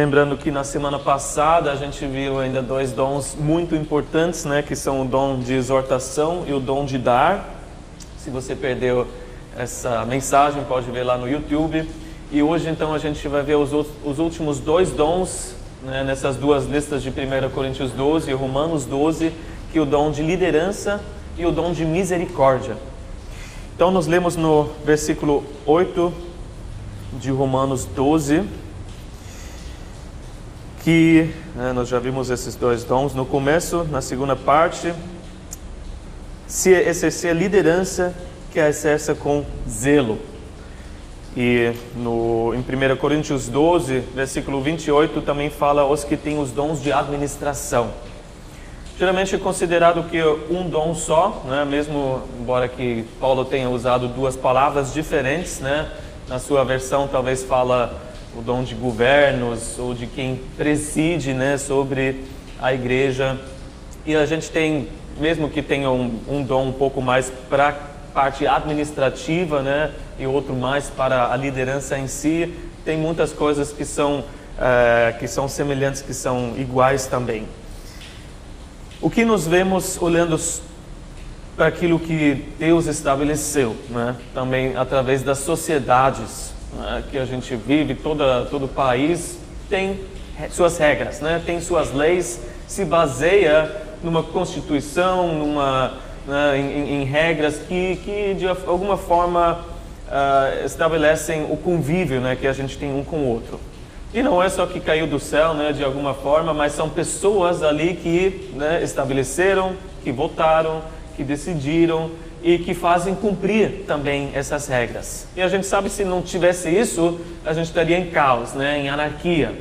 Lembrando que na semana passada a gente viu ainda dois dons muito importantes, né, que são o dom de exortação e o dom de dar. Se você perdeu essa mensagem, pode ver lá no YouTube. E hoje então a gente vai ver os, os últimos dois dons né, nessas duas listas de 1 Coríntios 12 e Romanos 12, que é o dom de liderança e o dom de misericórdia. Então nós lemos no versículo 8 de Romanos 12 que né, nós já vimos esses dois dons no começo, na segunda parte, se exercer liderança, que a exerça com zelo. E no, em 1 Coríntios 12, versículo 28, também fala os que têm os dons de administração. Geralmente é considerado que um dom só, né, mesmo embora que Paulo tenha usado duas palavras diferentes, né, na sua versão talvez fala o dom de governos ou de quem preside né, sobre a igreja. E a gente tem, mesmo que tenha um, um dom um pouco mais para a parte administrativa né, e outro mais para a liderança em si, tem muitas coisas que são, uh, que são semelhantes, que são iguais também. O que nos vemos olhando para aquilo que Deus estabeleceu, né? também através das sociedades né, que a gente vive, toda, todo o país tem suas regras, né, tem suas leis, se baseia numa constituição, numa, né, em, em, regras que, que de alguma forma uh, estabelecem o convívio né, que a gente tem um com o outro. E não é só que caiu do céu, né, de alguma forma, mas são pessoas ali que né, estabeleceram, que votaram, que decidiram e que fazem cumprir também essas regras. E a gente sabe se não tivesse isso, a gente estaria em caos, né, em anarquia.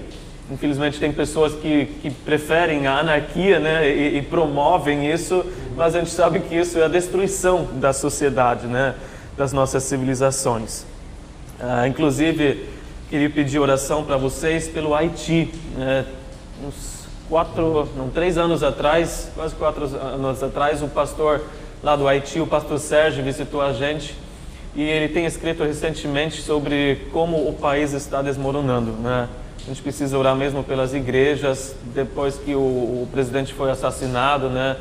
Infelizmente tem pessoas que, que preferem a anarquia né, e, e, promovem isso, mas a gente sabe que isso é a destruição da sociedade, né, das nossas civilizações. Ah, inclusive, queria pedir oração para vocês pelo Haiti. Né, uns quatro, não, três anos atrás, quase quatro anos atrás, o pastor lá do Haiti, o pastor Sérgio visitou a gente e ele tem escrito recentemente sobre como o país está desmoronando, né? A gente precisa orar mesmo pelas igrejas, depois que o, o presidente foi assassinado, né?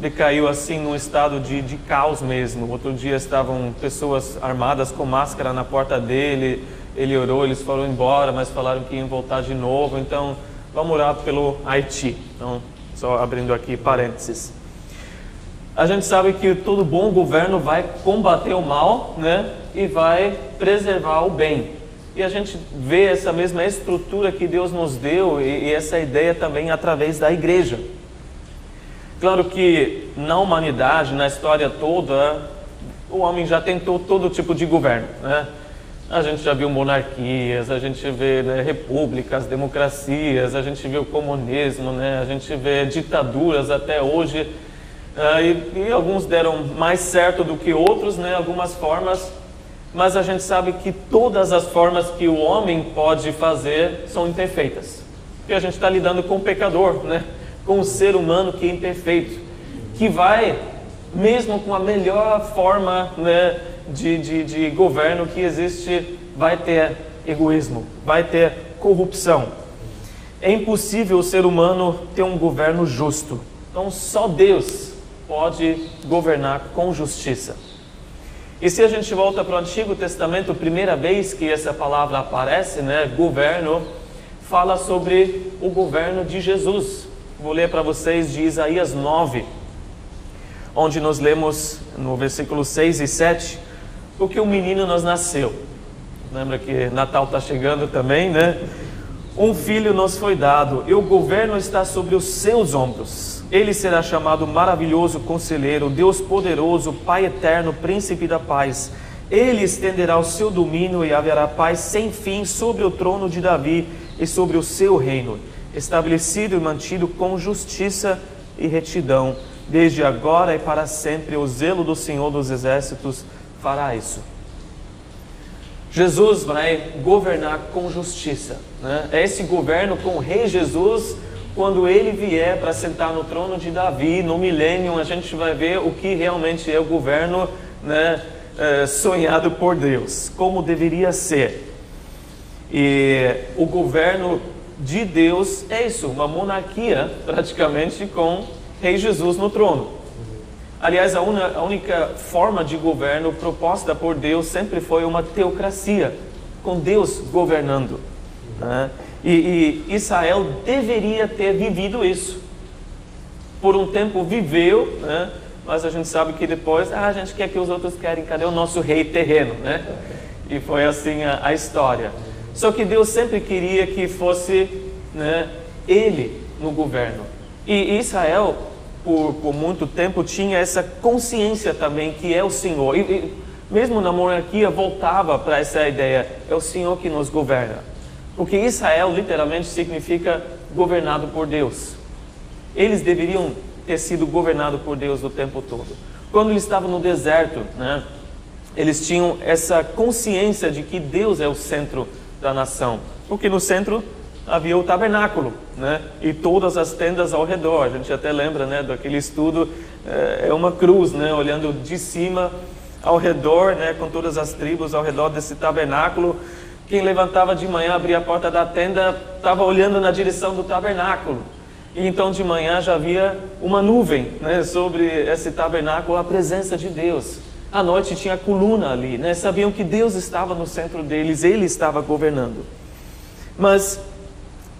Decaiu assim num estado de, de caos mesmo. Outro dia estavam pessoas armadas com máscara na porta dele, ele orou, eles foram embora, mas falaram que iam voltar de novo. Então, vamos orar pelo Haiti. Então, só abrindo aqui parênteses a gente sabe que todo bom governo vai combater o mal né, e vai preservar o bem. E a gente vê essa mesma estrutura que Deus nos deu e, e essa ideia também através da igreja. Claro que na humanidade, na história toda, o homem já tentou todo tipo de governo. Né? A gente já viu monarquias, a gente vê né, repúblicas, democracias, a gente vê o comunismo, né? a gente vê ditaduras até hoje e, e, alguns deram mais certo do que outros, né, algumas formas, mas a gente sabe que todas as formas que o homem pode fazer são imperfeitas. E a gente está lidando com o pecador, né, com o ser humano que é imperfeito, que vai, mesmo com a melhor forma né, de, de, de governo que existe, vai ter egoísmo, vai ter corrupção. É impossível o ser humano ter um governo justo. Então, só Deus pode governar com justiça. E se a gente volta para o Antigo Testamento, primeira vez que essa palavra aparece, né, governo, fala sobre o governo de Jesus. Vou ler para vocês de Isaías 9, onde nós lemos no versículo 6 e 7, porque um menino nos nasceu. Lembra que Natal está chegando também, né? Um filho nos foi dado, e o governo está sobre os seus ombros ele será chamado maravilhoso conselheiro, Deus poderoso, Pai eterno, príncipe da paz. Ele estenderá o seu domínio e haverá paz sem fim sobre o trono de Davi e sobre o seu reino, estabelecido e mantido com justiça e retidão, desde agora e para sempre. O zelo do Senhor dos Exércitos fará isso. Jesus vai governar com justiça. Né? É esse governo com o Rei Jesus quando ele vier para sentar no trono de Davi, no milênio, a gente vai ver o que realmente é o governo né, é, sonhado por Deus, como deveria ser. E o governo de Deus é isso, uma monarquia praticamente com Rei Jesus no trono. Aliás, a, una, a única forma de governo proposta por Deus sempre foi uma teocracia, com Deus governando. Né? E, e, Israel deveria ter vivido isso. Por um tempo viveu, né? mas a gente sabe que depois, ah, a gente quer que os outros querem, cadê o nosso rei terreno? Né? E foi assim a, a história. Só que Deus sempre queria que fosse né, ele no governo. E Israel por, por muito tempo tinha essa consciência também que é o Senhor. E, e mesmo na monarquia voltava para essa ideia, é o Senhor que nos governa. Porque Israel literalmente significa governado por Deus. Eles deveriam ter sido governados por Deus o tempo todo. Quando eles estavam no deserto, né, eles tinham essa consciência de que Deus é o centro da nação. Porque no centro havia o tabernáculo, né? E todas as tendas ao redor. A gente até lembra, né, daquele estudo é, é uma cruz, né, olhando de cima ao redor, né, com todas as tribos ao redor desse tabernáculo. Quem levantava de manhã, abria a porta da tenda, estava olhando na direção do tabernáculo. E então de manhã já havia uma nuvem né, sobre esse tabernáculo, a presença de Deus. À noite tinha coluna ali, né? sabiam que Deus estava no centro deles, Ele estava governando. Mas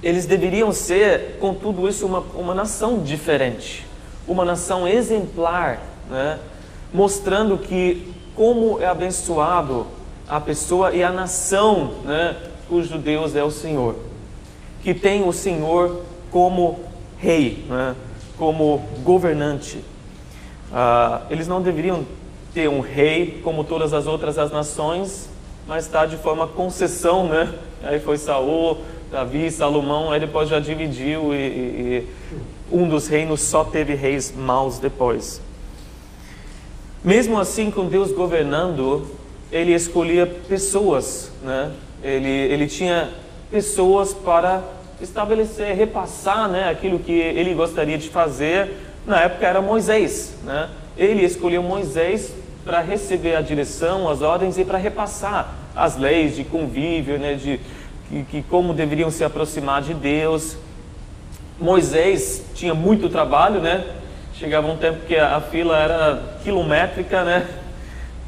eles deveriam ser, com tudo isso, uma, uma nação diferente, uma nação exemplar, né? mostrando que como é abençoado a pessoa e a nação né? cujo Deus é o Senhor, que tem o Senhor como rei, né? como governante. Ah, eles não deveriam ter um rei como todas as outras as nações, mas está de forma concessão, né? Aí foi Saul, Davi, Salomão, aí depois já dividiu e, e, um dos reinos só teve reis maus depois. Mesmo assim, com Deus governando, ele escolhia pessoas, né? Ele, ele tinha pessoas para estabelecer, repassar, né, aquilo que ele gostaria de fazer. Na época era Moisés, né? Ele escolheu Moisés para receber a direção, as ordens e para repassar as leis de convívio, né, de que, que como deveriam se aproximar de Deus. Moisés tinha muito trabalho, né? Chegava um tempo que a, a fila era quilométrica, né?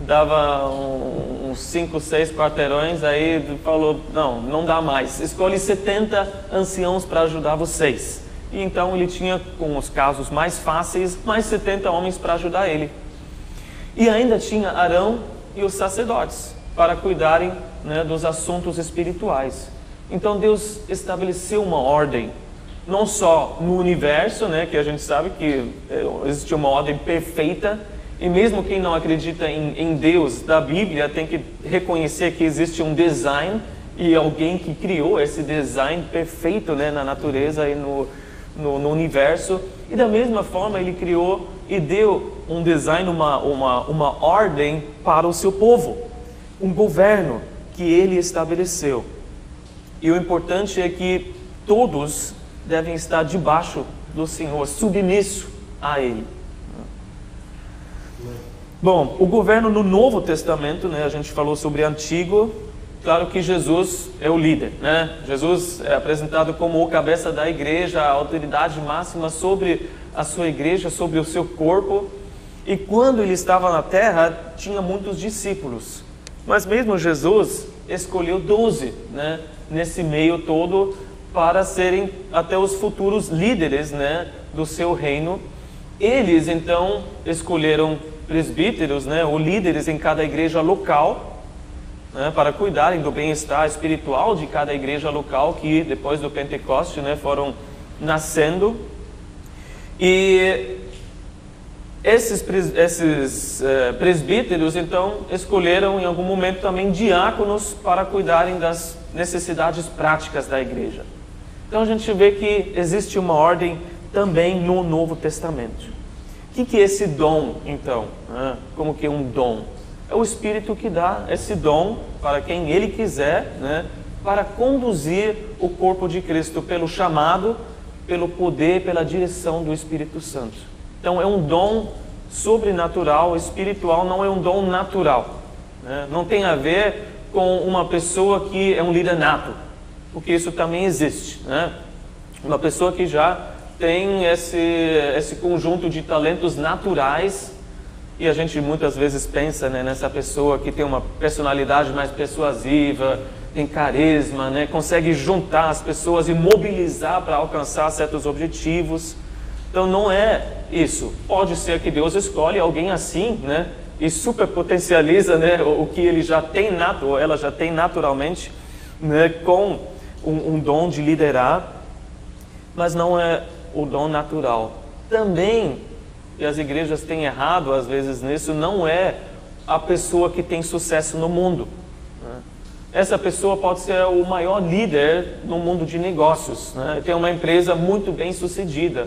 Dava um, uns 5, 6 quarteirões, aí falou, não, não dá mais. Escolhe 70 anciãos para ajudar vocês. E então ele tinha, com os casos mais fáceis, mais 70 homens para ajudar ele. E ainda tinha Arão e os sacerdotes para cuidarem né, dos assuntos espirituais. Então Deus estabeleceu uma ordem, não só no universo, né, que a gente sabe que é, existe uma ordem perfeita, e mesmo quem não acredita em, em Deus da Bíblia tem que reconhecer que existe um design e alguém que criou esse design perfeito né, na natureza e no, no, no, universo. E da mesma forma ele criou e deu um design, uma, uma, uma ordem para o seu povo, um governo que ele estabeleceu. E o importante é que todos devem estar debaixo do Senhor, submisso a Ele. Bom, o governo no Novo Testamento, né, a gente falou sobre Antigo, claro que Jesus é o líder, né? Jesus é apresentado como o cabeça da igreja, a autoridade máxima sobre a sua igreja, sobre o seu corpo. E quando ele estava na terra, tinha muitos discípulos. Mas mesmo Jesus escolheu doze, né, nesse meio todo, para serem até os futuros líderes, né, do seu reino. Eles então escolheram presbíteros, né, ou líderes em cada igreja local, né, para cuidarem do bem-estar espiritual de cada igreja local que depois do Pentecoste, né, foram nascendo. E esses, esses uh, presbíteros, então, escolheram em algum momento também diáconos para cuidarem das necessidades práticas da igreja. Então a gente vê que existe uma ordem também no Novo Testamento. O que, que é esse dom, então? Ah, como que é um dom? É o Espírito que dá esse dom para quem Ele quiser, né, para conduzir o corpo de Cristo pelo chamado, pelo poder, pela direção do Espírito Santo. Então é um dom sobrenatural, espiritual, não é um dom natural. Né? Não tem a ver com uma pessoa que é um líder nato. porque isso também existe. Né? Uma pessoa que já tem esse, esse conjunto de talentos naturais e a gente muitas vezes pensa né, nessa pessoa que tem uma personalidade mais persuasiva, tem carisma, né, consegue juntar as pessoas e mobilizar para alcançar certos objetivos. Então não é isso. Pode ser que Deus escolhe alguém assim, né, e superpotencializa, né, o, que ele já tem nato, ou ela já tem naturalmente, né, com um, um dom de liderar, mas não é o dom natural. Também e as igrejas têm errado às vezes nisso, não é a pessoa que tem sucesso no mundo. Né? Essa pessoa pode ser o maior líder no mundo de negócios, né? tem uma empresa muito bem sucedida,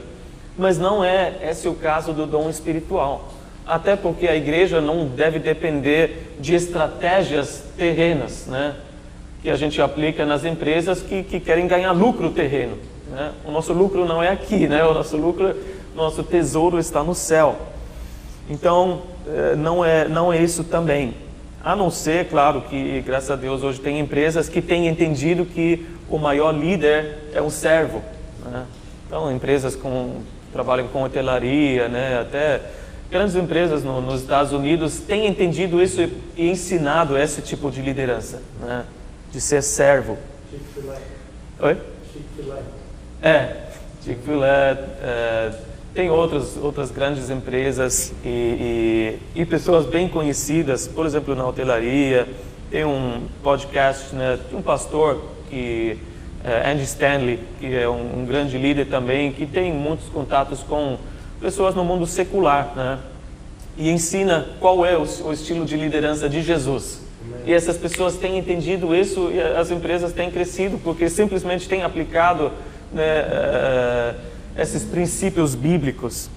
mas não é esse o caso do dom espiritual. Até porque a igreja não deve depender de estratégias terrenas, né? que a gente aplica nas empresas que, que querem ganhar lucro terreno. Né? O nosso lucro não é aqui, né? o nosso lucro nosso tesouro está no céu. Então, eh, não é, não é isso também. A não ser, claro, que graças a Deus hoje tem empresas que têm entendido que o maior líder é um servo. Né? Então, empresas com trabalham com hotelaria, né? até grandes empresas no, nos Estados Unidos têm entendido isso e, e ensinado esse tipo de liderança, né? de ser servo. Chick-fil-A. Oi? Chick-fil-A. É, Chick-fil-A. É, tem outras, outras grandes empresas e, e, e, pessoas bem conhecidas, por exemplo, na hotelaria. Tem um podcast né, um pastor, que, é, Andy Stanley, que é um, um, grande líder também, que tem muitos contatos com pessoas no mundo secular, né? E ensina qual é o, o estilo de liderança de Jesus. E essas pessoas têm entendido isso e as empresas têm crescido porque simplesmente têm aplicado né, uh, esses princípios bíblicos.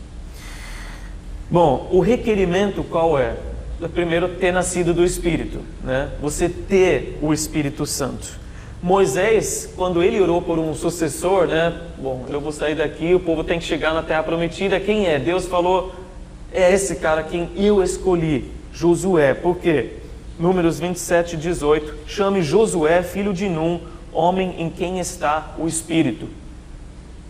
Bom, o requerimento qual é? Primeiro, ter nascido do Espírito, né? Você ter o Espírito Santo. Moisés, quando ele orou por um sucessor, né? Bom, eu vou sair daqui, o povo tem que chegar na terra prometida. Quem é? Deus falou: é esse cara quem eu escolhi, Josué. Por quê? Números 27, 18. Chame Josué, filho de Num, homem em quem está o Espírito.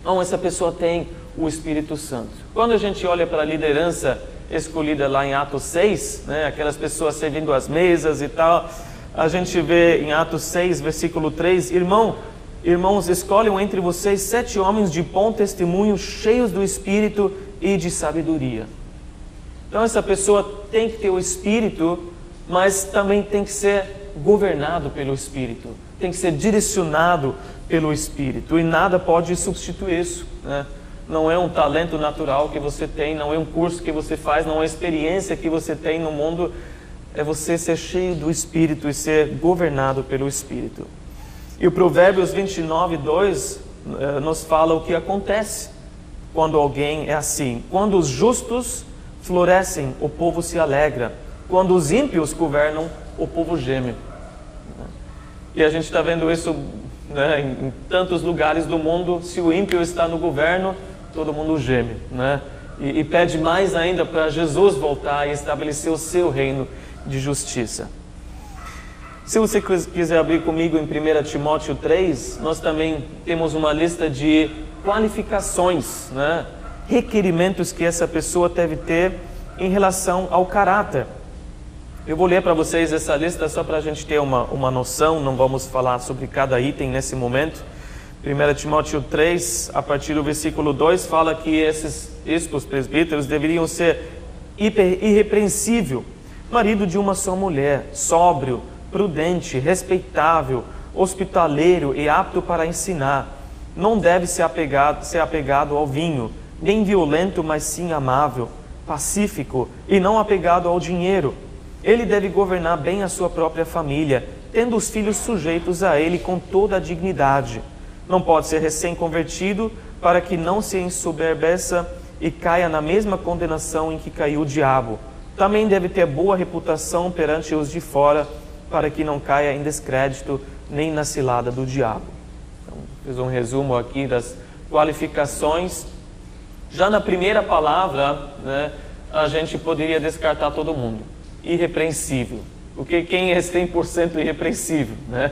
Então, essa pessoa tem o Espírito Santo. Quando a gente olha para a liderança escolhida lá em Atos 6, né, aquelas pessoas servindo as mesas e tal, a gente vê em Atos 6, versículo 3, irmão, irmãos, escolham entre vocês sete homens de bom testemunho, cheios do Espírito e de sabedoria. Então essa pessoa tem que ter o Espírito, mas também tem que ser governado pelo Espírito, tem que ser direcionado pelo Espírito e nada pode substituir isso. Né? Não é um talento natural que você tem, não é um curso que você faz, não é uma experiência que você tem no mundo, é você ser cheio do Espírito e ser governado pelo Espírito. E o Provérbios 29, 2 eh, nos fala o que acontece quando alguém é assim. Quando os justos florescem, o povo se alegra. Quando os ímpios governam, o povo geme. E a gente está vendo isso né, em, tantos lugares do mundo, se o ímpio está no governo, todo mundo geme, né? E, e pede mais ainda para Jesus voltar e estabelecer o seu reino de justiça. Se você quiser abrir comigo em 1 Timóteo 3, nós também temos uma lista de qualificações, né? requerimentos que essa pessoa deve ter em relação ao caráter. Eu vou ler para vocês essa lista só para a gente ter uma, uma noção, não vamos falar sobre cada item nesse momento. 1 Timóteo 3, a partir do versículo 2, fala que esses estes presbíteros deveriam ser irrepreensível, marido de uma só mulher, sóbrio, prudente, respeitável, hospitaleiro e apto para ensinar. Não deve ser apegado, ser apegado ao vinho, nem violento, mas sim amável, pacífico e não apegado ao dinheiro ele deve governar bem a sua própria família, tendo os filhos sujeitos a ele com toda a dignidade. Não pode ser recém-convertido para que não se ensoberbeça e caia na mesma condenação em que caiu o diabo. Também deve ter boa reputação perante os de fora, para que não caia em descrédito nem na cilada do diabo. Então, fiz um resumo aqui das qualificações. Já na primeira palavra, né, a gente poderia descartar todo mundo irrepreensível. Porque quem é 100% irrepreensível, né?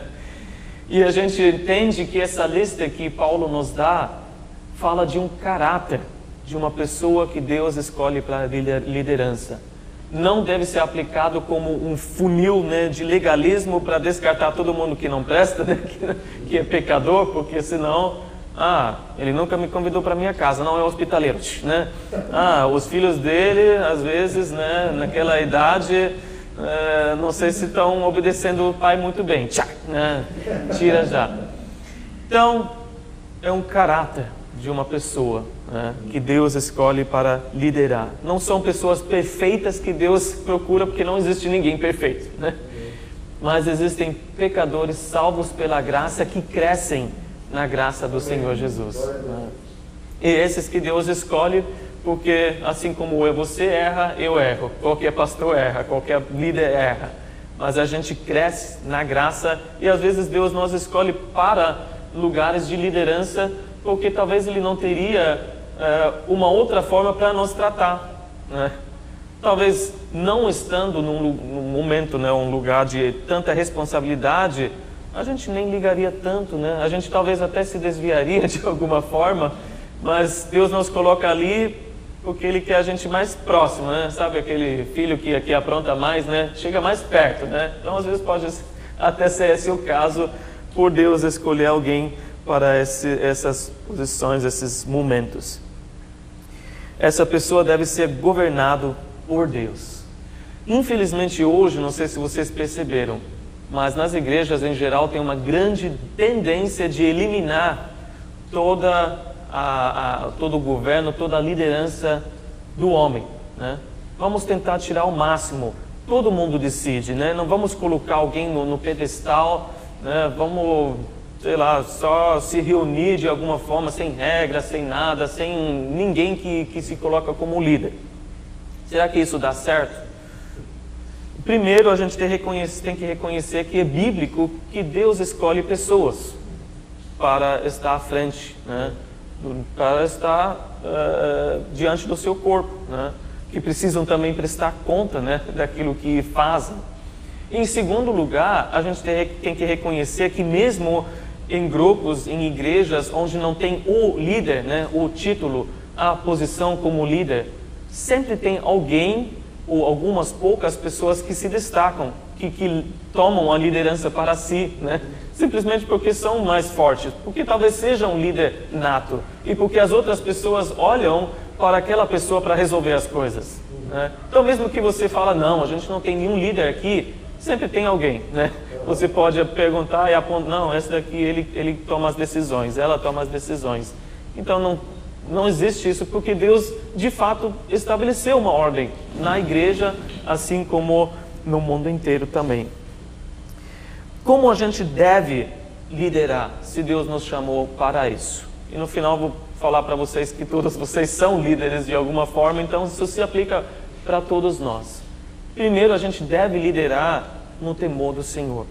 E a gente entende que essa lista que Paulo nos dá fala de um caráter de uma pessoa que Deus escolhe para liderança. Não deve ser aplicado como um funil né, de legalismo para descartar todo mundo que não presta, né, que, que é pecador, porque senão ah, ele nunca me convidou para minha casa, não é hospitaleiro, né? Ah, os filhos dele, às vezes, né, naquela idade, é, não sei se estão obedecendo o pai muito bem. Tchá, né? Tira já. Então, é um caráter de uma pessoa né, que Deus escolhe para liderar. Não são pessoas perfeitas que Deus procura, porque não existe ninguém perfeito, né? Mas existem pecadores salvos pela graça que crescem na graça do Senhor Jesus. E esses que Deus escolhe, porque assim como você erra, eu erro, qualquer pastor erra, qualquer líder erra. Mas a gente cresce na graça e às vezes Deus nos escolhe para lugares de liderança, porque talvez Ele não teria uh, uma outra forma para nos tratar. Né? Talvez não estando num, num momento, né, um lugar de tanta responsabilidade, a gente nem ligaria tanto, né? A gente talvez até se desviaria de alguma forma, mas Deus nos coloca ali porque Ele quer a gente mais próximo, né? Sabe aquele filho que aqui apronta mais, né? Chega mais perto, né? Então às vezes pode até ser esse o caso por Deus escolher alguém para esse, essas posições, esses momentos. Essa pessoa deve ser governado por Deus. Infelizmente hoje, não sei se vocês perceberam, mas nas igrejas em geral tem uma grande tendência de eliminar toda a, a, todo o governo, toda a liderança do homem. Né? Vamos tentar tirar o máximo. Todo mundo decide, né? não vamos colocar alguém no, no pedestal, né? vamos, sei lá, só se reunir de alguma forma, sem regra, sem nada, sem ninguém que, que se coloca como líder. Será que isso dá certo? Primeiro, a gente tem que reconhecer que é bíblico que Deus escolhe pessoas para estar à frente, né? para estar uh, diante do seu corpo, né? que precisam também prestar conta né? daquilo que fazem. Em segundo lugar, a gente tem que reconhecer que mesmo em grupos, em igrejas onde não tem o líder, né? o título, a posição como líder, sempre tem alguém ou algumas poucas pessoas que se destacam, que, que tomam a liderança para si, né? simplesmente porque são mais fortes, porque talvez seja um líder nato e porque as outras pessoas olham para aquela pessoa para resolver as coisas. Né? Então, mesmo que você fala, não, a gente não tem nenhum líder aqui, sempre tem alguém, né? Você pode perguntar e apontar, não, essa daqui ele, ele toma as decisões, ela toma as decisões. Então, não, não existe isso porque Deus, de fato, estabeleceu uma ordem na igreja, assim como no mundo inteiro também. Como a gente deve liderar se Deus nos chamou para isso? E no final vou falar para vocês que todos vocês são líderes de alguma forma, então isso se aplica para todos nós. Primeiro, a gente deve liderar no temor do Senhor.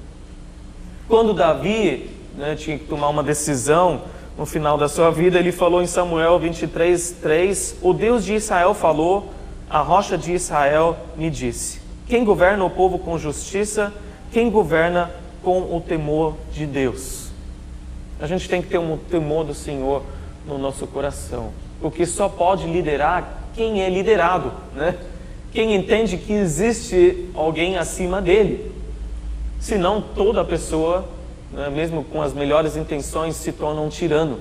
Quando Davi né, tinha que tomar uma decisão, no final da sua vida, ele falou em Samuel 23, 3: O Deus de Israel falou, a rocha de Israel me disse: Quem governa o povo com justiça, quem governa com o temor de Deus. A gente tem que ter um temor do Senhor no nosso coração, porque só pode liderar quem é liderado, né? Quem entende que existe alguém acima dele. Senão toda pessoa né, mesmo com as melhores intenções, se torna um tirano,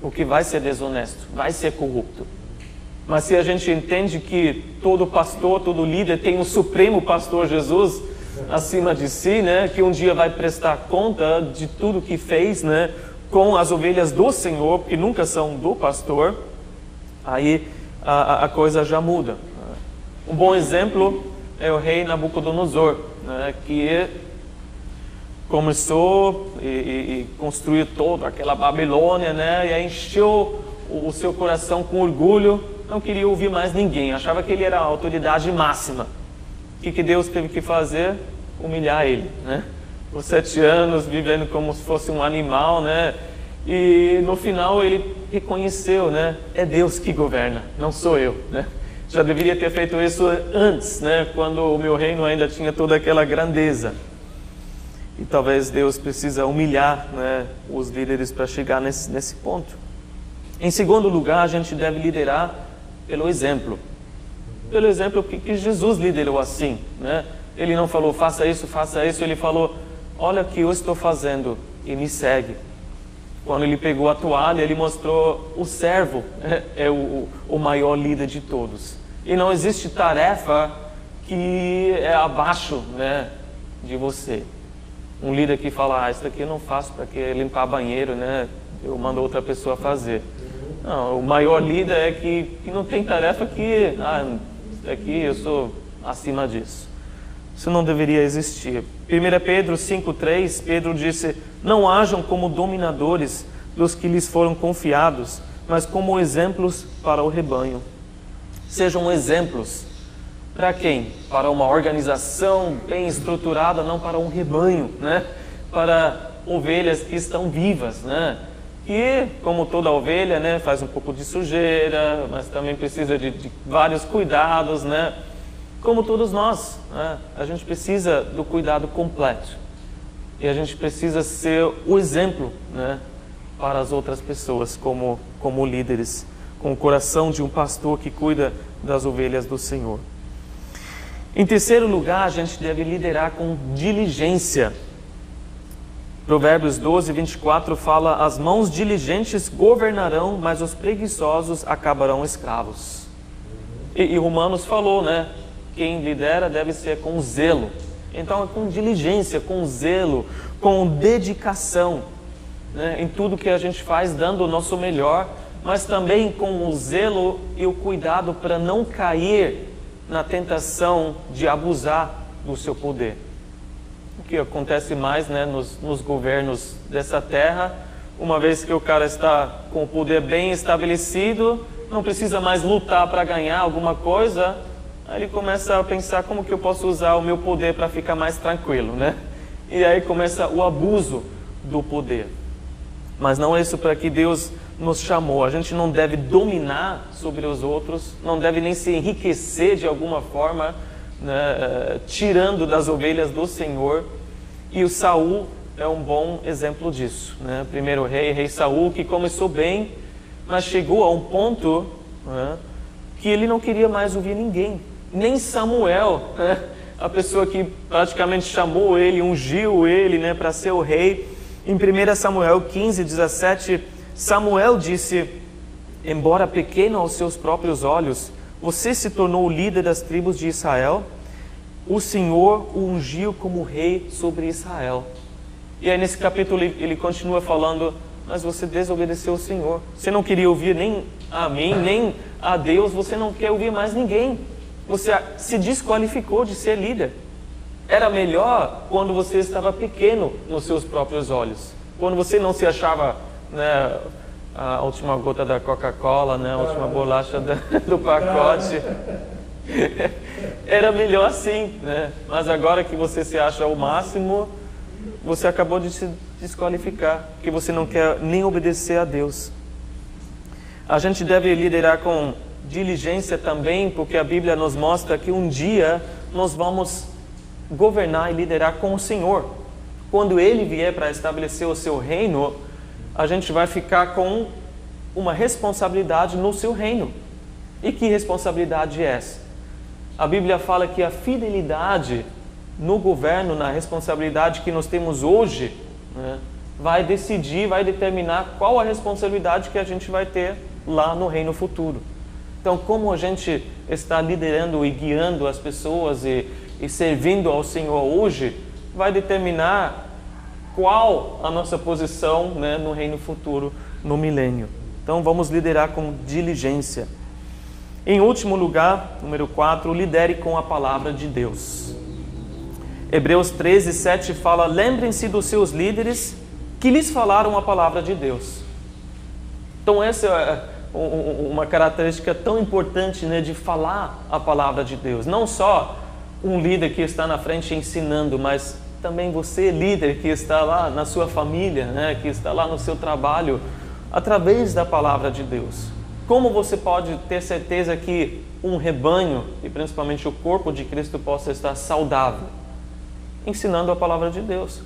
porque vai ser desonesto, vai ser corrupto. Mas se a gente entende que todo pastor, todo líder tem um supremo pastor Jesus acima de si, né, que um dia vai prestar conta de tudo que fez, né, com as ovelhas do Senhor, que nunca são do pastor, aí a, a coisa já muda. Um bom exemplo é o rei Nabucodonosor, né, que começou e, e, e construiu toda aquela Babilônia, né? E aí encheu o, o seu coração com orgulho, não queria ouvir mais ninguém, achava que ele era a autoridade máxima. O que, que Deus teve que fazer? Humilhar ele, né? Por sete anos vivendo como se fosse um animal, né? E no final ele reconheceu, né? É Deus que governa, não sou eu, né? Já deveria ter feito isso antes, né? Quando o meu reino ainda tinha toda aquela grandeza. E talvez Deus precisa humilhar né, os líderes para chegar nesse, nesse ponto. Em segundo lugar, a gente deve liderar pelo exemplo. Pelo exemplo que, Jesus liderou assim. Né? Ele não falou, faça isso, faça isso. Ele falou, olha o que eu estou fazendo e me segue. Quando ele pegou a toalha, ele mostrou o servo é, é o, o maior líder de todos. E não existe tarefa que é abaixo né, de você. Um líder que fala, ah, isso daqui eu não faço para que limpar banheiro, né? Eu mando outra pessoa fazer. Não, o maior líder é que, que não tem tarefa que, ah, isso daqui eu sou acima disso. Isso não deveria existir. 1 Pedro 5,3, Pedro disse: Não hajam como dominadores dos que lhes foram confiados, mas como exemplos para o rebanho. Sejam exemplos para quem? Para uma organização bem estruturada, não para um rebanho, né? Para ovelhas que estão vivas, né? E, como toda ovelha, né, faz um pouco de sujeira, mas também precisa de, de vários cuidados, né? Como todos nós, né? a gente precisa do cuidado completo. E a gente precisa ser o exemplo, né, para as outras pessoas, como, como líderes, com o coração de um pastor que cuida das ovelhas do Senhor. Em terceiro lugar, a gente deve liderar com diligência. Provérbios 12, 24 fala: As mãos diligentes governarão, mas os preguiçosos acabarão escravos. E, e Romanos falou, né? Quem lidera deve ser com zelo. Então, é com diligência, com zelo, com dedicação, né? em tudo que a gente faz, dando o nosso melhor, mas também com o zelo e o cuidado para não cair na tentação de abusar do seu poder. O que acontece mais né, nos, nos governos dessa terra, uma vez que o cara está com o poder bem estabelecido, não precisa mais lutar para ganhar alguma coisa, aí ele começa a pensar como que eu posso usar o meu poder para ficar mais tranquilo, né? E aí começa o abuso do poder. Mas não é isso para que Deus nos chamou. A gente não deve dominar sobre os outros, não deve nem se enriquecer de alguma forma, né, eh, tirando das ovelhas do Senhor. E o Saul é um bom exemplo disso. Né? Primeiro rei, rei Saul, que começou bem, mas chegou a um ponto né, que ele não queria mais ouvir ninguém, nem Samuel, né? a pessoa que praticamente chamou ele, ungiu ele né, para ser o rei. Em 1 Samuel 15, 17, Samuel disse: Embora pequeno aos seus próprios olhos, você se tornou o líder das tribos de Israel. O Senhor o ungiu como rei sobre Israel. E aí nesse capítulo ele, continua falando: Mas você desobedeceu o Senhor. Você não queria ouvir nem a mim, nem a Deus, você não quer ouvir mais ninguém. Você se desqualificou de ser líder. Era melhor quando você estava pequeno nos seus próprios olhos. Quando você não se achava né, a última gota da Coca-Cola, né, a última bolacha do pacote. Era melhor assim, né? Mas agora que você se acha o máximo, você acabou de se desqualificar, que você não quer nem obedecer a Deus. A gente deve liderar com diligência também, porque a Bíblia nos mostra que um dia nós vamos governar e liderar com o Senhor. Quando Ele vier para estabelecer o seu reino, a gente vai ficar com uma responsabilidade no seu reino. E que responsabilidade é essa? A Bíblia fala que a fidelidade no governo, na responsabilidade que nós temos hoje, né, vai decidir, vai determinar qual a responsabilidade que a gente vai ter lá no reino futuro. Então, como a gente está liderando e guiando as pessoas e, e servindo ao Senhor hoje, vai determinar qual a nossa posição né, no reino futuro, no milênio. Então vamos liderar com diligência. Em último lugar, número 4, lidere com a palavra de Deus. Hebreus 13, 7 fala: Lembrem-se dos seus líderes que lhes falaram a palavra de Deus. Então, essa é uma característica tão importante né, de falar a palavra de Deus. Não só um líder que está na frente ensinando, mas também você, líder, que está lá na sua família, né, que está lá no seu trabalho, através da palavra de Deus. Como você pode ter certeza que um rebanho, e principalmente o corpo de Cristo, possa estar saudável? Ensinando a palavra de Deus.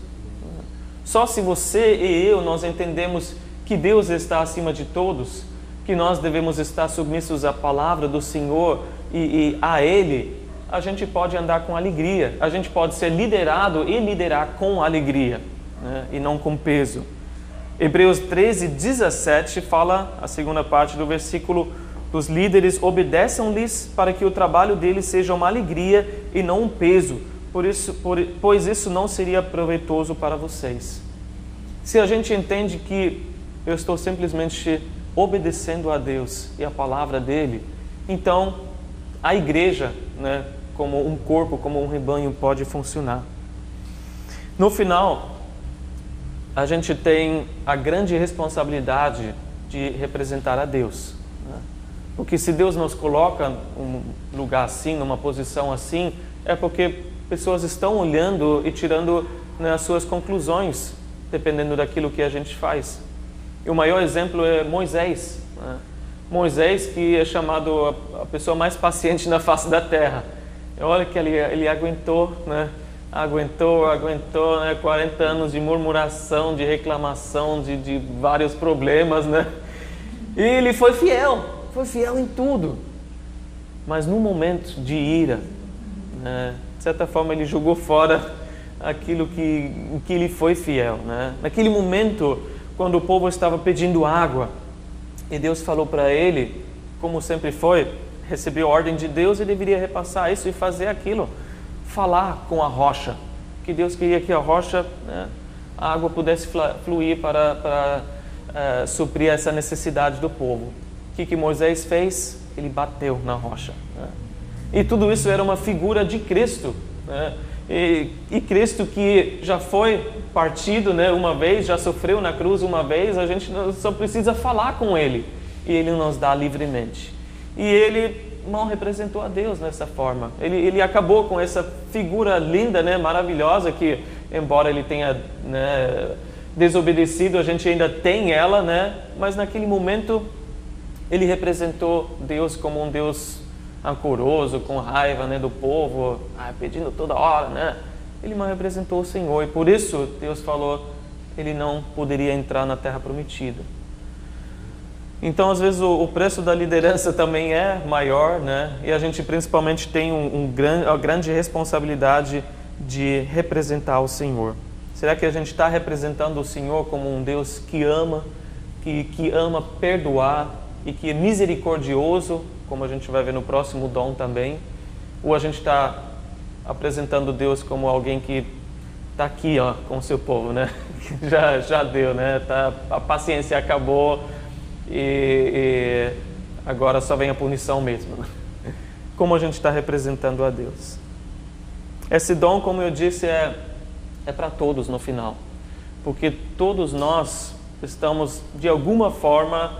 Só se você e eu nós entendemos que Deus está acima de todos, que nós devemos estar submissos à palavra do Senhor e, e a Ele, a gente pode andar com alegria, a gente pode ser liderado e liderar com alegria né? e não com peso. Hebreus 13, 17 fala, a segunda parte do versículo, os líderes obedeçam-lhes para que o trabalho deles seja uma alegria e não um peso, por isso, por, pois isso não seria proveitoso para vocês. Se a gente entende que eu estou simplesmente obedecendo a Deus e a palavra dele, então a igreja, né, como um corpo, como um rebanho, pode funcionar. No final, a gente tem a grande responsabilidade de representar a Deus. Né? Porque se Deus nos coloca num lugar assim, numa posição assim, é porque pessoas estão olhando e tirando né, as suas conclusões, dependendo daquilo que a gente faz. E o maior exemplo é Moisés. Né? Moisés, que é chamado a pessoa mais paciente na face da terra. Olha que ele, ele aguentou, né? Aguentou, aguentou, né? 40 anos de murmuração, de reclamação, de, de vários problemas, né? E ele foi fiel, foi fiel em tudo. Mas no momento de ira, né? de certa forma ele jogou fora aquilo que, em que ele foi fiel, né? Naquele momento, quando o povo estava pedindo água, e Deus falou para ele, como sempre foi, recebeu ordem de Deus e deveria repassar isso e fazer aquilo, falar com a rocha, que Deus queria que a rocha, né, a água pudesse fluir para, para uh, suprir essa necessidade do povo. O que, que Moisés fez? Ele bateu na rocha. Né? E tudo isso era uma figura de Cristo. Né? E, e, Cristo que já foi partido né, uma vez, já sofreu na cruz uma vez, a gente só precisa falar com Ele e Ele nos dá livremente. E Ele mal representou a Deus nessa forma. Ele, ele acabou com essa figura linda, né, maravilhosa, que embora ele tenha né, desobedecido, a gente ainda tem ela, né, mas naquele momento ele representou Deus como um Deus ancoroso, com raiva né, do povo, ah, pedindo toda hora, né? Ele não representou o Senhor e por isso Deus falou ele não poderia entrar na terra prometida. Então, às vezes, o, o preço da liderança também é maior, né? E a gente principalmente tem um, um gran, uma grande responsabilidade de representar o Senhor. Será que a gente está representando o Senhor como um Deus que ama, que, que ama perdoar e que é misericordioso como a gente vai ver no próximo dom também, ou a gente está apresentando Deus como alguém que está aqui ó, com o seu povo, né? já, já deu, né? Tá, a paciência acabou e, e agora só vem a punição mesmo. Né? Como a gente está representando a Deus? Esse dom, como eu disse, é, é para todos no final, porque todos nós estamos de alguma forma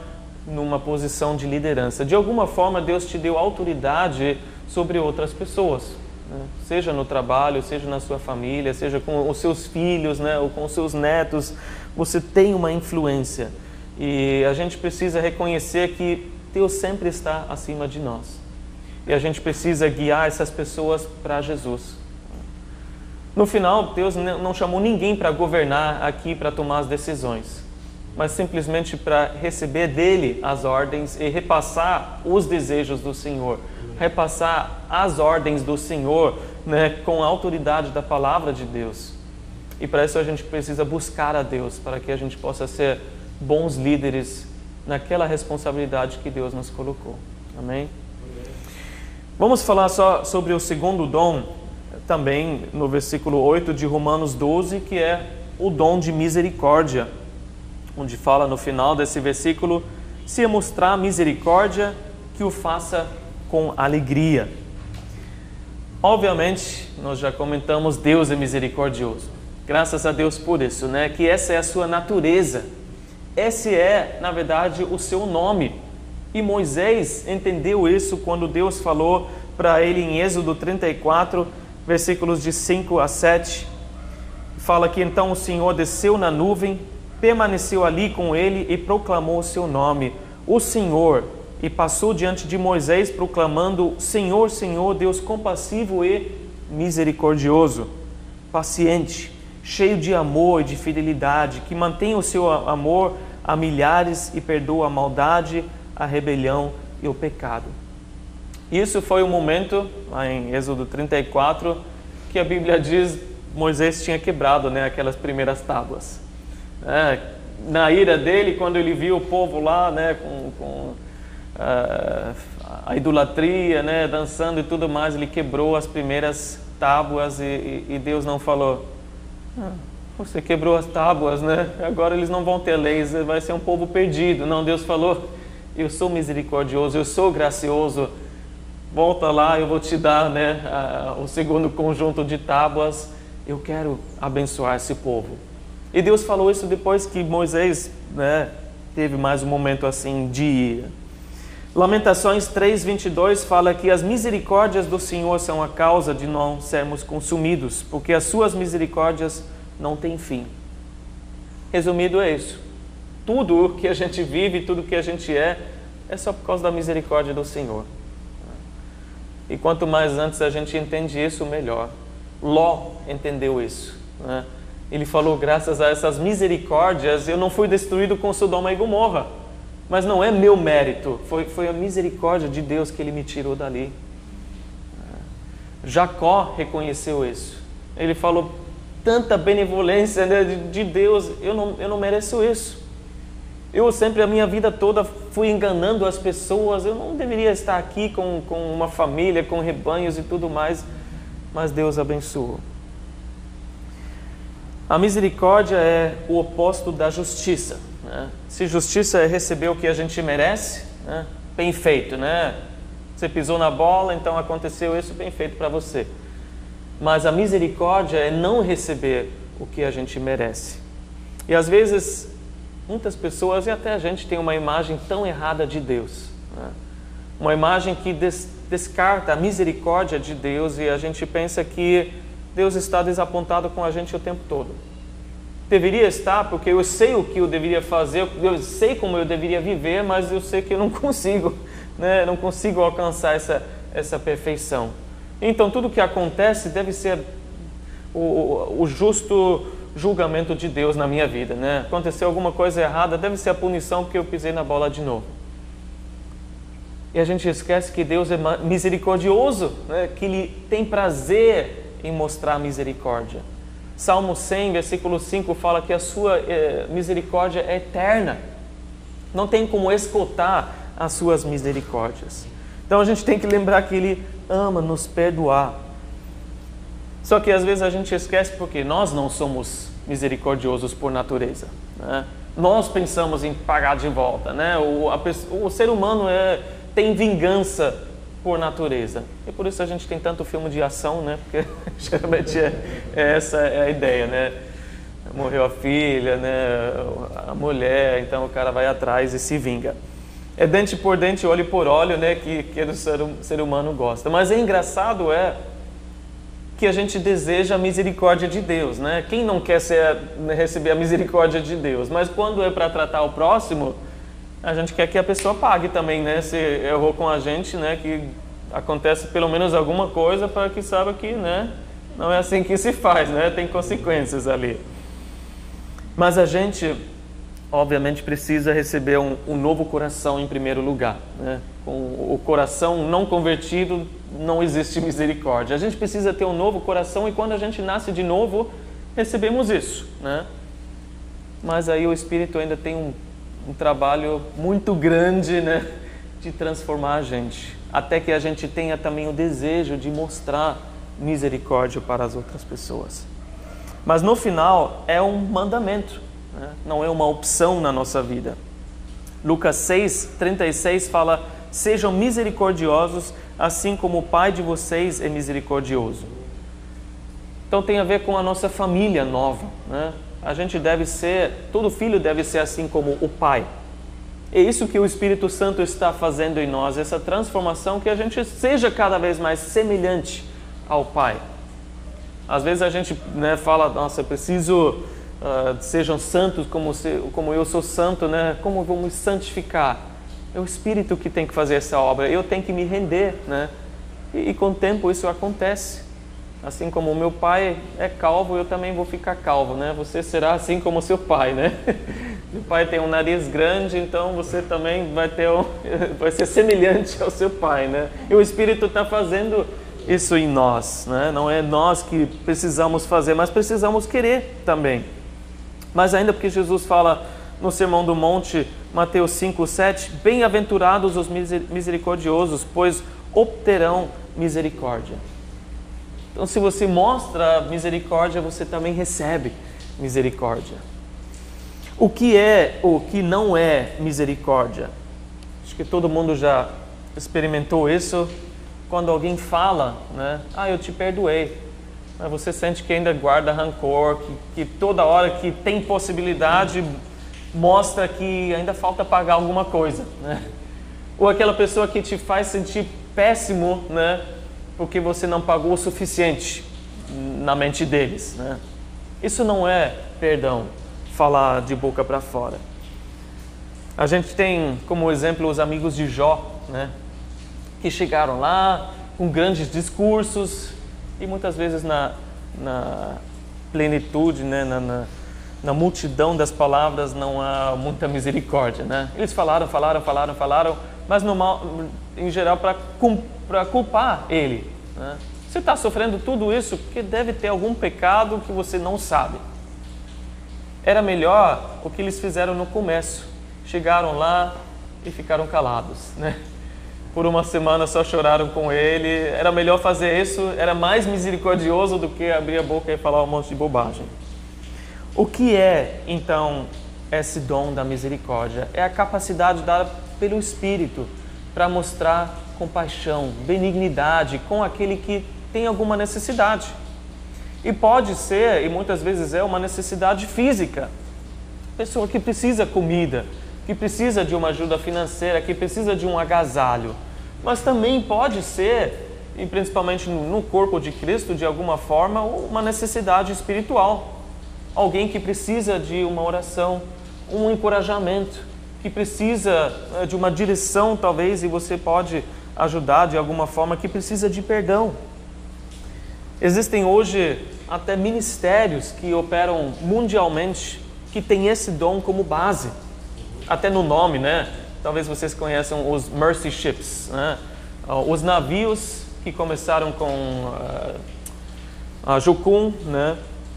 numa posição de liderança. De alguma forma, Deus te deu autoridade sobre outras pessoas, né? seja no trabalho, seja na sua família, seja com os seus filhos, né? ou com os seus netos. Você tem uma influência e a gente precisa reconhecer que Deus sempre está acima de nós e a gente precisa guiar essas pessoas para Jesus. No final, Deus não chamou ninguém para governar aqui, para tomar as decisões mas simplesmente para receber dele as ordens e repassar os desejos do Senhor, repassar as ordens do Senhor né, com a autoridade da palavra de Deus. E para isso a gente precisa buscar a Deus, para que a gente possa ser bons líderes naquela responsabilidade que Deus nos colocou. Amém? Vamos falar só sobre o segundo dom, também no versículo 8 de Romanos 12, que é o dom de misericórdia onde fala no final desse versículo: se mostrar misericórdia, que o faça com alegria. Obviamente, nós já comentamos, Deus é misericordioso. Graças a Deus por isso, né? Que essa é a sua natureza. Esse é, na verdade, o seu nome. E Moisés entendeu isso quando Deus falou para ele em Êxodo 34, versículos de 5 a 7. Fala que então o Senhor desceu na nuvem permaneceu ali com ele e proclamou o seu nome, o Senhor, e passou diante de Moisés proclamando: Senhor, Senhor, Deus compassivo e misericordioso, paciente, cheio de amor e de fidelidade, que mantém o seu amor a milhares e perdoa a maldade, a rebelião e o pecado. Isso foi o momento, lá em Êxodo 34, que a Bíblia diz Moisés tinha quebrado né, aquelas primeiras tábuas. É, na ira dele, quando ele viu o povo lá né, com, com uh, a idolatria, né, dançando e tudo mais, ele quebrou as primeiras tábuas e, e Deus não falou. Ah, você quebrou as tábuas, né? Agora eles não vão ter leis, vai ser um povo perdido. Não, Deus falou: Eu sou misericordioso, eu sou gracioso. Volta lá, eu vou te dar, né, a, o segundo conjunto de tábuas. Eu quero abençoar esse povo. E Deus falou isso depois que Moisés, né, teve mais um momento assim de ira. Lamentações 3:22 fala que as misericórdias do Senhor são a causa de não sermos consumidos, porque as suas misericórdias não têm fim. Resumido é isso. Tudo o que a gente vive, tudo o que a gente é, é só por causa da misericórdia do Senhor. E quanto mais antes a gente entende isso, melhor. Ló entendeu isso. Né? Ele falou: graças a essas misericórdias, eu não fui destruído com Sodoma e Gomorra. Mas não é meu mérito, foi, foi a misericórdia de Deus que ele me tirou dali. Jacó reconheceu isso. Ele falou: tanta benevolência né, de, de Deus, eu não, eu não mereço isso. Eu sempre, a minha vida toda, fui enganando as pessoas. Eu não deveria estar aqui com, com uma família, com rebanhos e tudo mais. Mas Deus abençoou. A misericórdia é o oposto da justiça. Né? Se justiça é receber o que a gente merece, né? bem feito, né? Você pisou na bola, então aconteceu isso, bem feito para você. Mas a misericórdia é não receber o que a gente merece. E às vezes, muitas pessoas e até a gente tem uma imagem tão errada de Deus. Né? Uma imagem que des descarta a misericórdia de Deus e a gente pensa que Deus está desapontado com a gente o tempo todo deveria estar, porque eu sei o que eu deveria fazer, eu sei como eu deveria viver, mas eu sei que eu não consigo, né? não consigo alcançar essa, essa perfeição. Então, tudo que acontece deve ser o, o justo julgamento de Deus na minha vida. Né? Aconteceu alguma coisa errada, deve ser a punição porque eu pisei na bola de novo. E a gente esquece que Deus é misericordioso, né? que Ele tem prazer em mostrar misericórdia. Salmo 100, versículo 5 fala que a sua eh, misericórdia é eterna. Não tem como escutar as suas misericórdias. Então a gente tem que lembrar que Ele ama nos perdoar. Só que às vezes a gente esquece porque nós não somos misericordiosos por natureza. Né? Nós pensamos em pagar de volta. Né? O, a, o ser humano é, tem vingança por natureza. E por isso a gente tem tanto filme de ação, né? Porque geralmente é, é essa é a ideia, né? Morreu a filha, né? A mulher, então o cara vai atrás e se vinga. É dente por dente, olho por olho, né? Que, que o ser, ser humano gosta. Mas é engraçado é que a gente deseja a misericórdia de Deus, né? Quem não quer ser, receber a misericórdia de Deus? Mas quando é para tratar o próximo, a gente quer que a pessoa pague também, né? Se errou com a gente, né? Que acontece pelo menos alguma coisa para que saiba que, né? Não é assim que se faz, né? Tem consequências ali. Mas a gente, obviamente, precisa receber um, um novo coração em primeiro lugar, né? Com o coração não convertido, não existe misericórdia. A gente precisa ter um novo coração e quando a gente nasce de novo, recebemos isso, né? Mas aí o Espírito ainda tem um um trabalho muito grande né, de transformar a gente, até que a gente tenha também o desejo de mostrar misericórdia para as outras pessoas. Mas no final é um mandamento, né? não é uma opção na nossa vida. Lucas 6, 36 fala: Sejam misericordiosos, assim como o Pai de vocês é misericordioso. Então tem a ver com a nossa família nova, né? a gente deve ser, todo filho deve ser assim como o pai. É isso que o Espírito Santo está fazendo em nós, essa transformação que a gente seja cada vez mais semelhante ao Pai. Às vezes a gente né, fala, nossa, preciso uh, sejam santos como, se, como eu sou santo, né? Como me santificar? É o Espírito que tem que fazer essa obra. Eu tenho que me render, né? E, e com o tempo isso acontece. Assim como o meu pai é calvo, eu também vou ficar calvo, né? Você será assim como seu pai, né? Seu pai tem um nariz grande, então você também vai ter um, vai ser semelhante ao seu pai, né? E o Espírito está fazendo isso em nós, né? Não é nós que precisamos fazer, mas precisamos querer também. Mas ainda porque Jesus fala no Sermão do Monte, Mateus 5, 7, bem-aventurados os misericordiosos, pois obterão misericórdia. Então, se você mostra misericórdia, você também recebe misericórdia. O que é ou que não é misericórdia? Acho que todo mundo já experimentou isso quando alguém fala, né? Ah, eu te perdoei. Mas você sente que ainda guarda rancor, que, que toda hora que tem possibilidade mostra que ainda falta pagar alguma coisa, né? Ou aquela pessoa que te faz sentir péssimo, né? Porque você não pagou o suficiente na mente deles, né? Isso não é perdão falar de boca para fora. A gente tem como exemplo os amigos de Jó, né? que chegaram lá com grandes discursos e muitas vezes na, na plenitude, né? na, na, na multidão das palavras não há muita misericórdia. Né? Eles falaram, falaram, falaram, falaram, mas no mal, em geral para culpar ele. Né? Você está sofrendo tudo isso porque deve ter algum pecado que você não sabe. Era melhor o que eles fizeram no começo. Chegaram lá e ficaram calados, né? Por uma semana só choraram com ele. Era melhor fazer isso, era mais misericordioso do que abrir a boca e falar um monte de bobagem. O que é, então, esse dom da misericórdia? É a capacidade dada pelo Espírito para mostrar compaixão, benignidade com aquele que tem alguma necessidade. E pode ser, e muitas vezes é, uma necessidade física. Pessoa que precisa comida, que precisa de uma ajuda financeira, que precisa de um agasalho. Mas também pode ser, e principalmente no corpo de Cristo, de alguma forma, uma necessidade espiritual. Alguém que precisa de uma oração, um encorajamento, que precisa eh, de uma direção, talvez, e você pode ajudar de alguma forma, que precisa de perdão. Existem hoje até ministérios que operam mundialmente que têm esse dom como base. Até no nome, né? Talvez vocês conheçam os Mercy Ships, né? Ah, os navios que começaram com uh, a Jukun, né?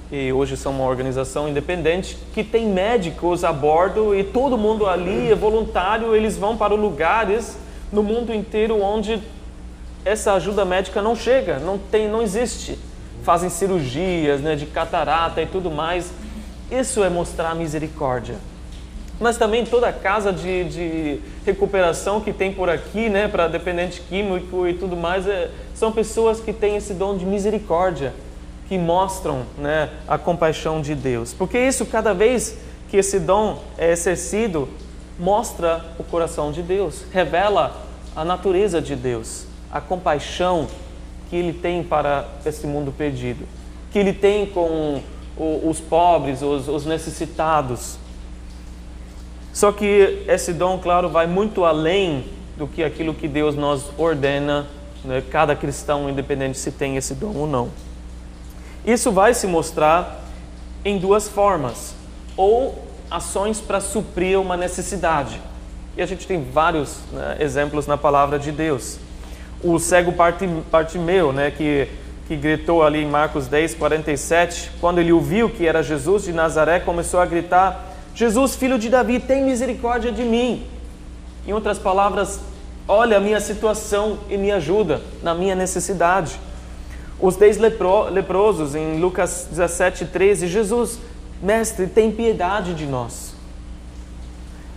E hoje são uma organização independente que tem médicos a bordo e todo mundo ali é voluntário, eles vão para lugares no mundo inteiro onde essa ajuda médica não chega, não tem, não existe. Fazem cirurgias né, de catarata e tudo mais. Isso é mostrar misericórdia. Mas também toda a casa de, de recuperação que tem por aqui, né, para dependente químico e tudo mais, é, são pessoas que têm esse dom de misericórdia, que mostram né, a compaixão de Deus. Porque isso, cada vez que esse dom é exercido, mostra o coração de Deus, revela a natureza de Deus a compaixão que ele tem para esse mundo perdido, que ele tem com os pobres, os, os necessitados. Só que esse dom, claro, vai muito além do que aquilo que Deus nos ordena, né? cada cristão, independente se tem esse dom ou não. Isso vai se mostrar em duas formas: ou ações para suprir uma necessidade. E a gente tem vários né, exemplos na palavra de Deus o cego Partimeu, né, que, que gritou ali em Marcos 10, 47, quando ele ouviu que era Jesus de Nazaré, começou a gritar: Jesus, filho de Davi, tem misericórdia de mim. Em outras palavras, olha a minha situação e me ajuda na minha necessidade. Os dez lepro, leprosos, em Lucas 17, 13, Jesus, mestre, tem piedade de nós.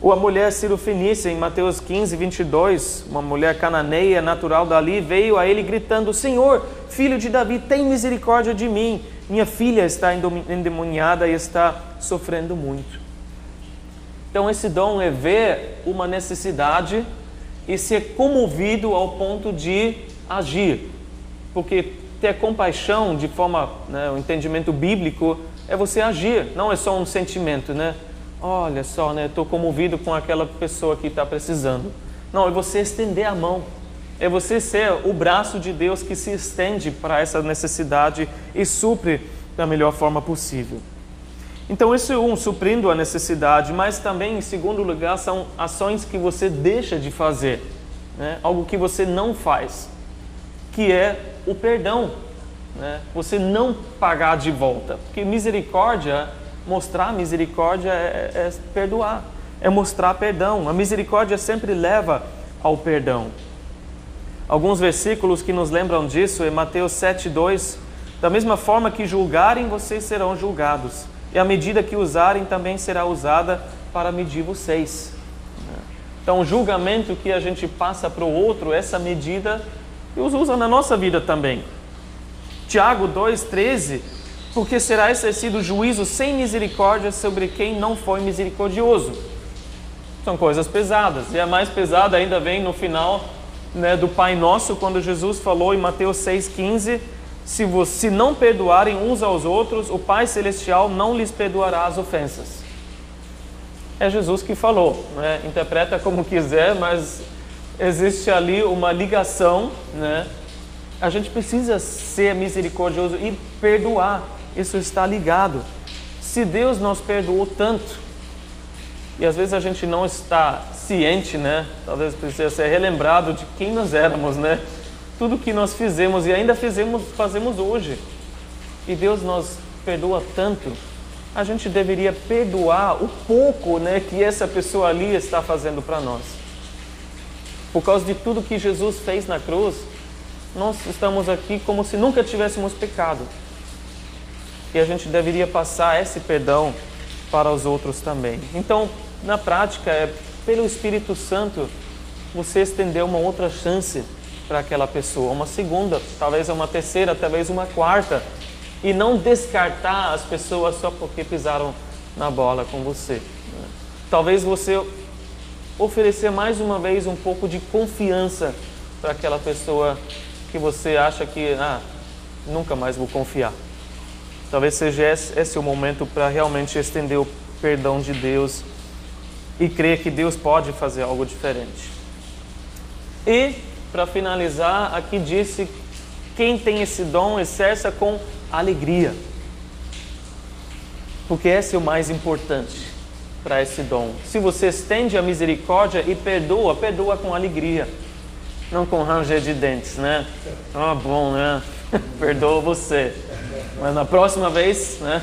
Ou a mulher Fenícia em Mateus 15, 22, uma mulher cananeia natural dali, veio a ele gritando: Senhor, filho de Davi, tem misericórdia de mim. Minha filha está endemoniada e está sofrendo muito. Então, esse dom é ver uma necessidade e ser comovido ao ponto de agir. Porque ter compaixão, de forma, né, o entendimento bíblico, é você agir, não é só um sentimento, né? Olha só, né? Estou comovido com aquela pessoa que está precisando. Não, é você estender a mão É você ser o braço de Deus que se estende para essa necessidade e supre da melhor forma possível. Então, isso é um, suprindo a necessidade, mas também, em segundo lugar, são ações que você deixa de fazer, né? algo que você não faz, que é o perdão. Né? Você não pagar de volta. Porque misericórdia, mostrar misericórdia é, é perdoar, é mostrar perdão. A misericórdia sempre leva ao perdão. Alguns versículos que nos lembram disso é Mateus 7,2. Da mesma forma que julgarem, vocês serão julgados e a medida que usarem também será usada para medir vocês. Então, o julgamento que a gente passa para o outro, essa medida, Deus usa na nossa vida também. Tiago 2,13: Porque será exercido juízo sem misericórdia sobre quem não foi misericordioso. São coisas pesadas, e a mais pesada ainda vem no final né, do Pai Nosso, quando Jesus falou em Mateus 6,15 se, se não perdoarem uns aos outros, o Pai Celestial não lhes perdoará as ofensas. É Jesus que falou, né? interpreta como quiser, mas existe ali uma ligação. Né? A gente precisa ser misericordioso e perdoar, isso está ligado. Se Deus nos perdoou tanto, e às vezes a gente não está ciente, né? talvez precisa ser relembrado de quem nós éramos, né? Tudo que nós fizemos e ainda fizemos, fazemos hoje. E Deus nos perdoa tanto. A gente deveria perdoar o pouco né, que essa pessoa ali está fazendo para nós. Por causa de tudo que Jesus fez na cruz, nós estamos aqui como se nunca tivéssemos pecado. E a gente deveria passar esse perdão para os outros também. Então, na prática, é pelo Espírito Santo você estender uma outra chance para aquela pessoa, uma segunda, talvez uma terceira, talvez uma quarta, e não descartar as pessoas só porque pisaram na bola com você. Né? Talvez você oferecer mais uma vez um pouco de confiança para aquela pessoa que você acha que ah, nunca mais vou confiar. Talvez seja esse, esse o momento para realmente estender o perdão de Deus e crer que Deus pode fazer algo diferente. E para finalizar, aqui disse: quem tem esse dom exerça com alegria. Porque esse é o mais importante para esse dom. Se você estende a misericórdia e perdoa, perdoa com alegria, não com ranger de dentes, né? Ah, bom, né? Perdoa você. Mas na próxima vez, né?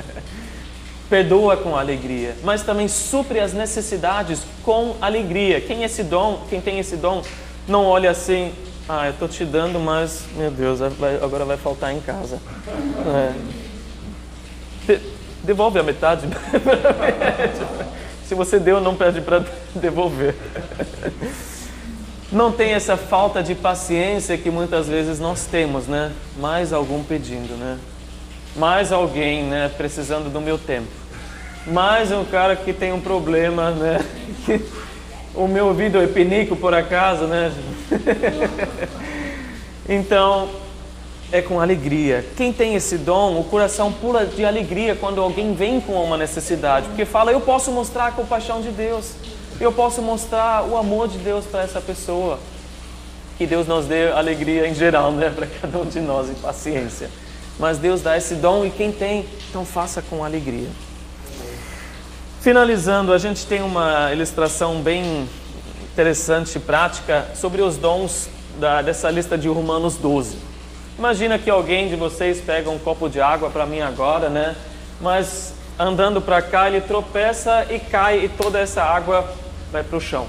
perdoa com alegria, mas também supre as necessidades com alegria. Quem é esse dom, quem tem esse dom, não olhe assim, ah, eu estou te dando, mas, meu Deus, agora vai faltar em casa. É. devolve a metade. Se você deu, não pede para devolver. Não tem essa falta de paciência que muitas vezes nós temos, né? Mais algum pedindo, né? Mais alguém, né? Precisando do meu tempo. Mais um cara que tem um problema, né? o meu ouvido é pinico por acaso, né? então, é com alegria. Quem tem esse dom, o coração pula de alegria quando alguém vem com uma necessidade, porque fala: Eu posso mostrar a compaixão de Deus, eu posso mostrar o amor de Deus para essa pessoa. Que Deus nos dê alegria em geral, né, para cada um de nós e paciência. Mas Deus dá esse dom e quem tem, então faça com alegria. Finalizando, a gente tem uma ilustração bem interessante e prática sobre os dons da, dessa lista de Romanos 12. Imagina que alguém de vocês pega um copo de água para mim agora, né? Mas andando para cá ele tropeça e cai e toda essa água vai para o chão.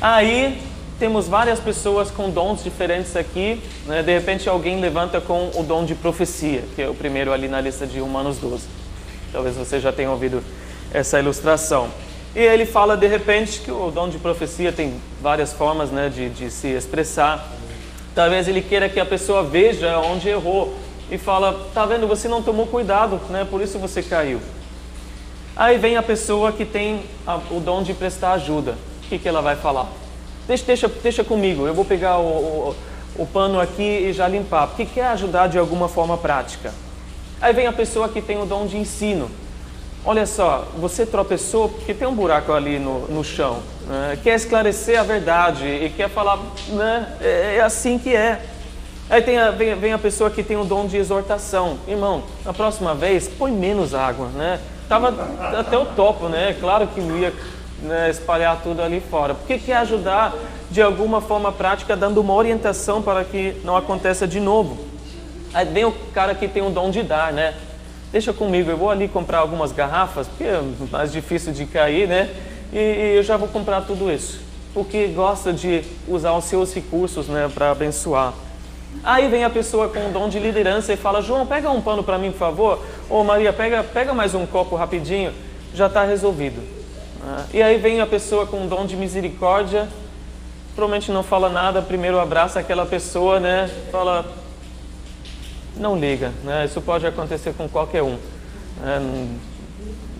Aí temos várias pessoas com dons diferentes aqui. Né? De repente alguém levanta com o dom de profecia, que é o primeiro ali na lista de Romanos 12. Talvez você já tenha ouvido essa ilustração. E ele fala de repente que o dom de profecia tem várias formas né, de, de se expressar. Talvez ele queira que a pessoa veja onde errou e fala: Tá vendo, você não tomou cuidado, né, por isso você caiu. Aí vem a pessoa que tem a, o dom de prestar ajuda. O que, que ela vai falar? Deixa, deixa, deixa comigo, eu vou pegar o, o, o pano aqui e já limpar. Porque quer ajudar de alguma forma prática. Aí vem a pessoa que tem o dom de ensino. olha só, você tropeçou porque tem um buraco ali no, no chão, né? quer esclarecer a verdade e quer falar, né? é, é assim que é. Aí a, vem, vem, a pessoa que tem o dom de exortação. Irmão, na próxima vez, põe menos água, né? Tava até o topo, né? Claro que ia né, espalhar tudo ali fora. Porque quer ajudar de alguma forma prática, dando uma orientação para que não aconteça de novo. Aí vem o cara que tem o dom de dar, né? Deixa comigo, eu vou ali comprar algumas garrafas, porque é mais difícil de cair, né? E, e eu já vou comprar tudo isso. Porque gosta de usar os seus recursos, né, para abençoar. Aí vem a pessoa com o dom de liderança e fala: João, pega um pano para mim, por favor. Ou Maria, pega, pega mais um copo rapidinho. Já está resolvido. Ah, e aí vem a pessoa com o dom de misericórdia, provavelmente não fala nada, primeiro abraça aquela pessoa, né? Fala, não liga, né? Isso pode acontecer com qualquer um. Né?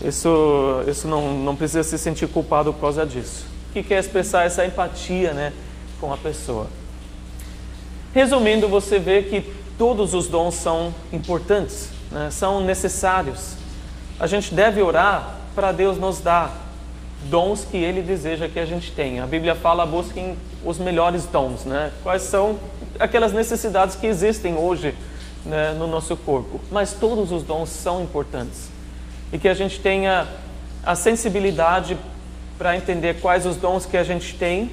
Isso, isso não, não precisa se sentir culpado por causa disso. Que quer expressar essa empatia, né, com a pessoa. Resumindo, você vê que todos os dons são importantes, né? são necessários. A gente deve orar para Deus nos dar dons que Ele deseja que a gente tenha. A Bíblia fala: busquem os melhores dons, né? Quais são aquelas necessidades que existem hoje né, no nosso corpo? Mas todos os dons são importantes e que a gente tenha a sensibilidade para entender quais os dons que a gente tem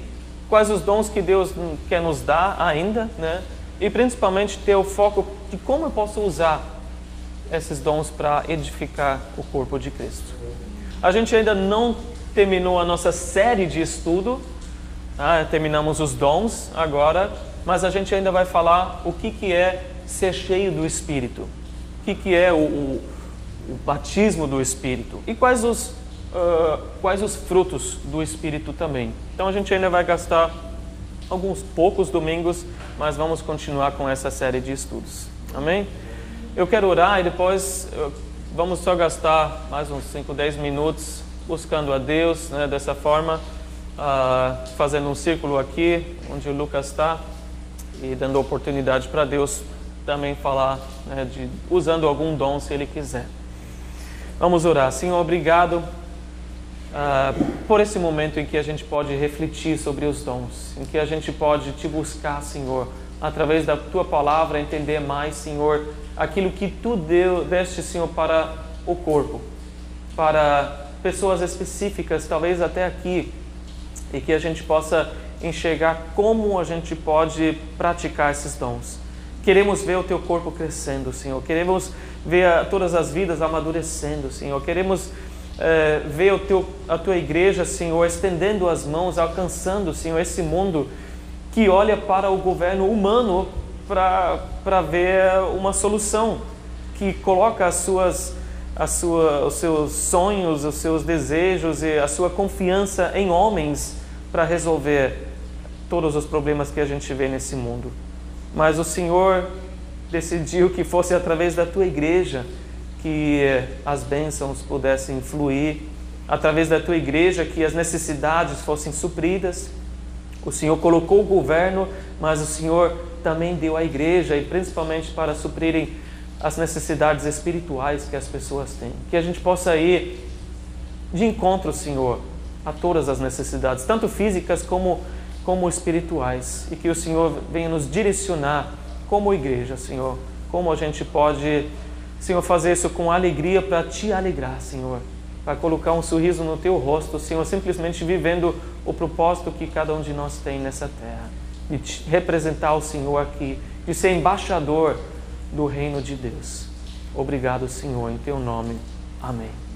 quais os dons que Deus quer nos dar ainda, né? E principalmente ter o foco de como eu posso usar esses dons para edificar o corpo de Cristo. A gente ainda não terminou a nossa série de estudo, ah, terminamos os dons agora, mas a gente ainda vai falar o que, que é ser cheio do Espírito, o que, que é o, o, o batismo do Espírito e quais os uh, quais os frutos do Espírito também. Então a gente ainda vai gastar alguns poucos domingos, mas vamos continuar com essa série de estudos. Amém? Eu quero orar e depois uh, vamos só gastar mais uns 5, 10 minutos buscando a Deus, né, dessa forma, uh, fazendo um círculo aqui, onde o Lucas está, e dando oportunidade para Deus também falar, né, de, usando algum dom se Ele quiser. Vamos orar. Senhor, obrigado ah, por esse momento em que a gente pode refletir sobre os dons, em que a gente pode te buscar, Senhor, através da tua palavra, entender mais, Senhor, aquilo que tu deu, deste, Senhor, para o corpo, para pessoas específicas, talvez até aqui, e que a gente possa enxergar como a gente pode praticar esses dons. Queremos ver o teu corpo crescendo, Senhor. Queremos ver todas as vidas amadurecendo, Senhor. Queremos é, ver o teu, a tua igreja, Senhor, estendendo as mãos, alcançando, Senhor, esse mundo que olha para o governo humano para ver uma solução, que coloca as suas, as sua, os seus sonhos, os seus desejos e a sua confiança em homens para resolver todos os problemas que a gente vê nesse mundo. Mas o Senhor decidiu que fosse através da tua igreja que as bênçãos pudessem fluir através da tua igreja, que as necessidades fossem supridas. O Senhor colocou o governo, mas o Senhor também deu à igreja, e principalmente para suprirem as necessidades espirituais que as pessoas têm. Que a gente possa ir de encontro, Senhor, a todas as necessidades, tanto físicas como, como espirituais, e que o Senhor venha nos direcionar como igreja, Senhor, como a gente pode Senhor, fazer isso com alegria para te alegrar, Senhor. Para colocar um sorriso no teu rosto, Senhor, simplesmente vivendo o propósito que cada um de nós tem nessa terra. De representar o Senhor aqui, de ser embaixador do reino de Deus. Obrigado, Senhor, em teu nome. Amém.